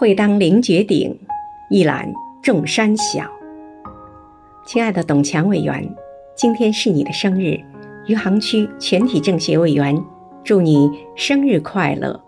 会当凌绝顶一览众山小。亲爱的董强委员今天是你的生日余杭区全体政协委员祝你生日快乐。